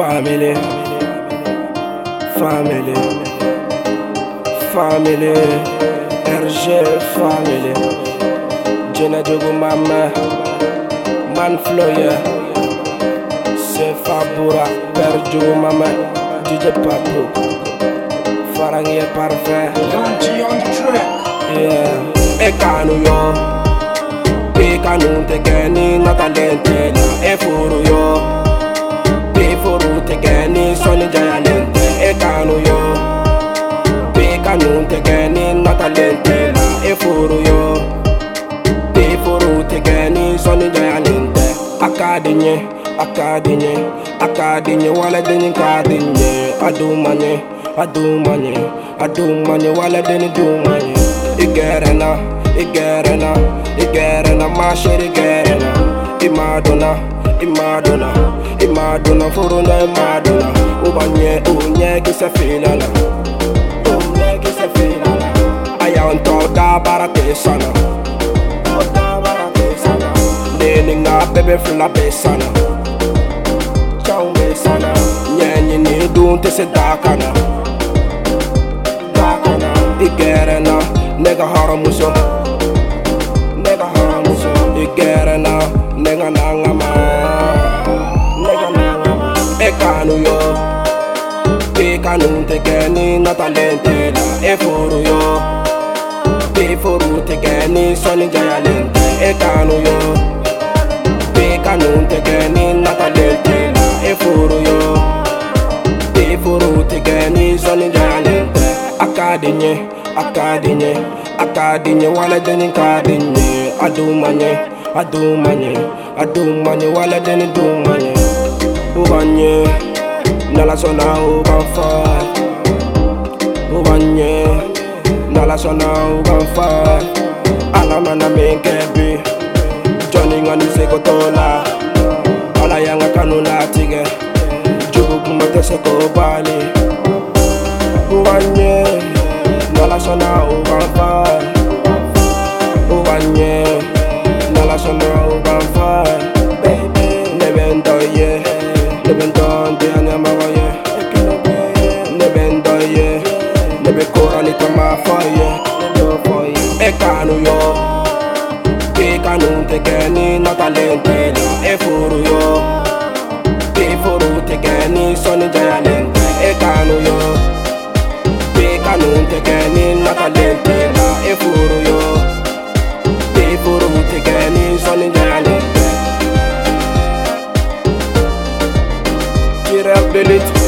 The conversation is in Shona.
Family, family, family, RG family. Jena jogo mama, man floya. Se fabura per jogo mama, DJ Papu. Farangia parfait. Lanchi on the track. Yeah. Ekanu yo, ekanu tekeni ngatalentela efuru yo. ni jaya lente e kanu yo te kanu tege ni nata lente la e furu yo te furu tege ni soni jaya lente akadinye akadinye akadinye wala dinye kadinye adumanye adumanye adumanye wala dinye dumanye igerena igerena igerena mashiri gerena imadona imadona imadona furuna imadona okanye unyekisefinala ayantoda baratesana neninga bebefulapesana nyenyini duntesedakana igerena nega haramuso igerena nenga nangama ekanuyo nega kanun tegeni na talente la e furu yo be furu tegeni soni jayalente e kanu yo be kanun tegeni na talente la e furu yo be furu tegeni soni jayalente akadinye akadinye akadinye wala jeni kadinye adumanye adumanye adumanye wala jeni dumanye ubanye Ndala sona ou ban fay Ou banye Ndala sona ou ban fay Ala mana benke bi Johnny ngani se kotola Ala yanga kanula tige Jubu kumate se ko bali Ou banye Ndala sona ou ban fay for you, do for you. Make I yo, you. Take I know take any not a lente na. E for you. Take for you take any sunny giant. Make I know you. Take I know take E for you. Take for you take